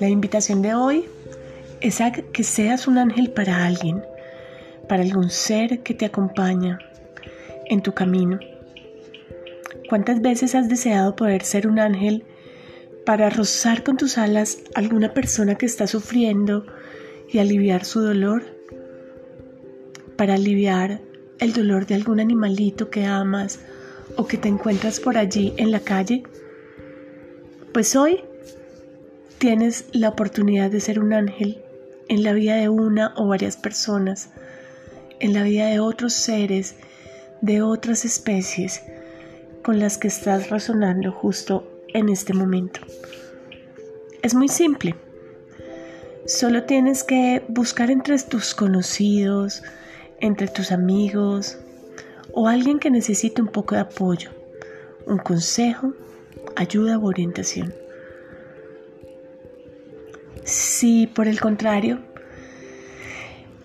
La invitación de hoy es a que seas un ángel para alguien, para algún ser que te acompaña en tu camino. ¿Cuántas veces has deseado poder ser un ángel para rozar con tus alas a alguna persona que está sufriendo y aliviar su dolor? Para aliviar el dolor de algún animalito que amas o que te encuentras por allí en la calle? Pues hoy tienes la oportunidad de ser un ángel en la vida de una o varias personas, en la vida de otros seres, de otras especies con las que estás razonando justo en este momento. Es muy simple. Solo tienes que buscar entre tus conocidos, entre tus amigos o alguien que necesite un poco de apoyo, un consejo, ayuda o orientación. Si por el contrario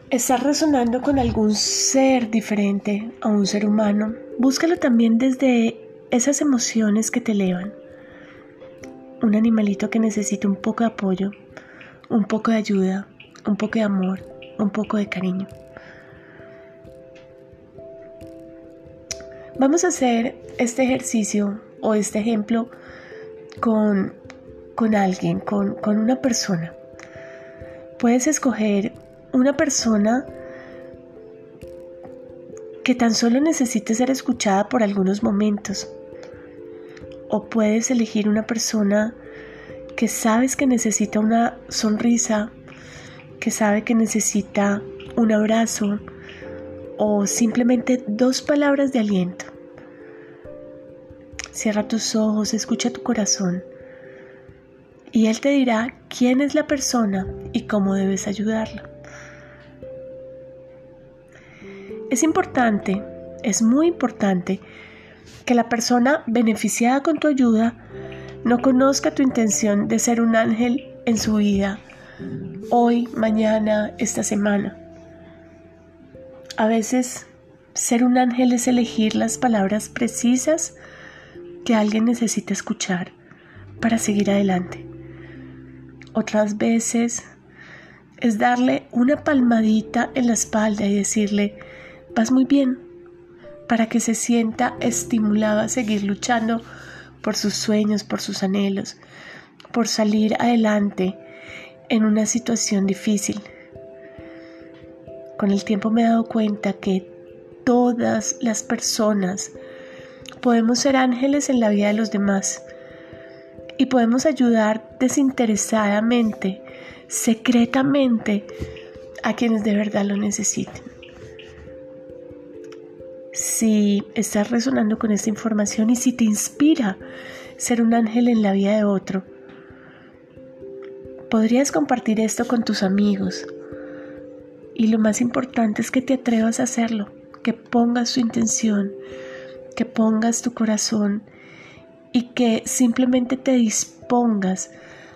estás resonando con algún ser diferente a un ser humano, búscalo también desde esas emociones que te elevan. Un animalito que necesita un poco de apoyo, un poco de ayuda, un poco de amor, un poco de cariño. Vamos a hacer este ejercicio o este ejemplo con con alguien, con, con una persona. Puedes escoger una persona que tan solo necesite ser escuchada por algunos momentos. O puedes elegir una persona que sabes que necesita una sonrisa, que sabe que necesita un abrazo o simplemente dos palabras de aliento. Cierra tus ojos, escucha tu corazón y Él te dirá quién es la persona y cómo debes ayudarla. Es importante, es muy importante, que la persona beneficiada con tu ayuda no conozca tu intención de ser un ángel en su vida, hoy, mañana, esta semana. A veces, ser un ángel es elegir las palabras precisas que alguien necesita escuchar para seguir adelante. Otras veces es darle una palmadita en la espalda y decirle, vas muy bien, para que se sienta estimulado a seguir luchando por sus sueños, por sus anhelos, por salir adelante en una situación difícil. Con el tiempo me he dado cuenta que todas las personas podemos ser ángeles en la vida de los demás y podemos ayudar desinteresadamente, secretamente, a quienes de verdad lo necesiten. Si estás resonando con esta información y si te inspira ser un ángel en la vida de otro, podrías compartir esto con tus amigos. Y lo más importante es que te atrevas a hacerlo, que pongas tu intención, que pongas tu corazón y que simplemente te dispongas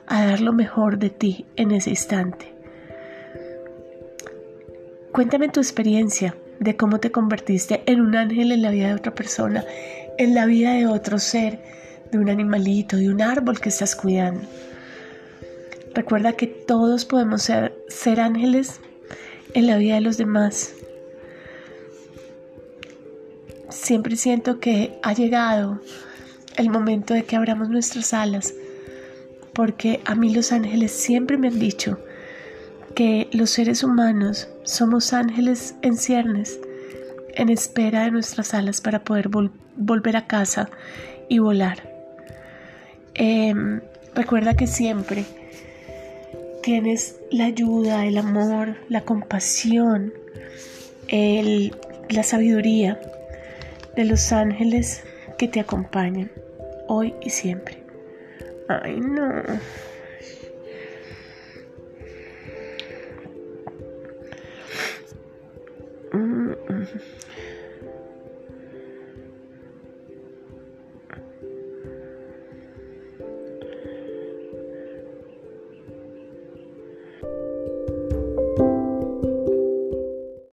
a dar lo mejor de ti en ese instante. Cuéntame tu experiencia de cómo te convertiste en un ángel en la vida de otra persona, en la vida de otro ser, de un animalito, de un árbol que estás cuidando. Recuerda que todos podemos ser, ser ángeles en la vida de los demás. Siempre siento que ha llegado el momento de que abramos nuestras alas, porque a mí los ángeles siempre me han dicho que los seres humanos somos ángeles en ciernes, en espera de nuestras alas para poder volver a casa y volar. Em, recuerda que siempre tienes la ayuda, el amor, la compasión, la sabiduría de los ángeles que te acompañan hoy y siempre. Ay, no. Mm.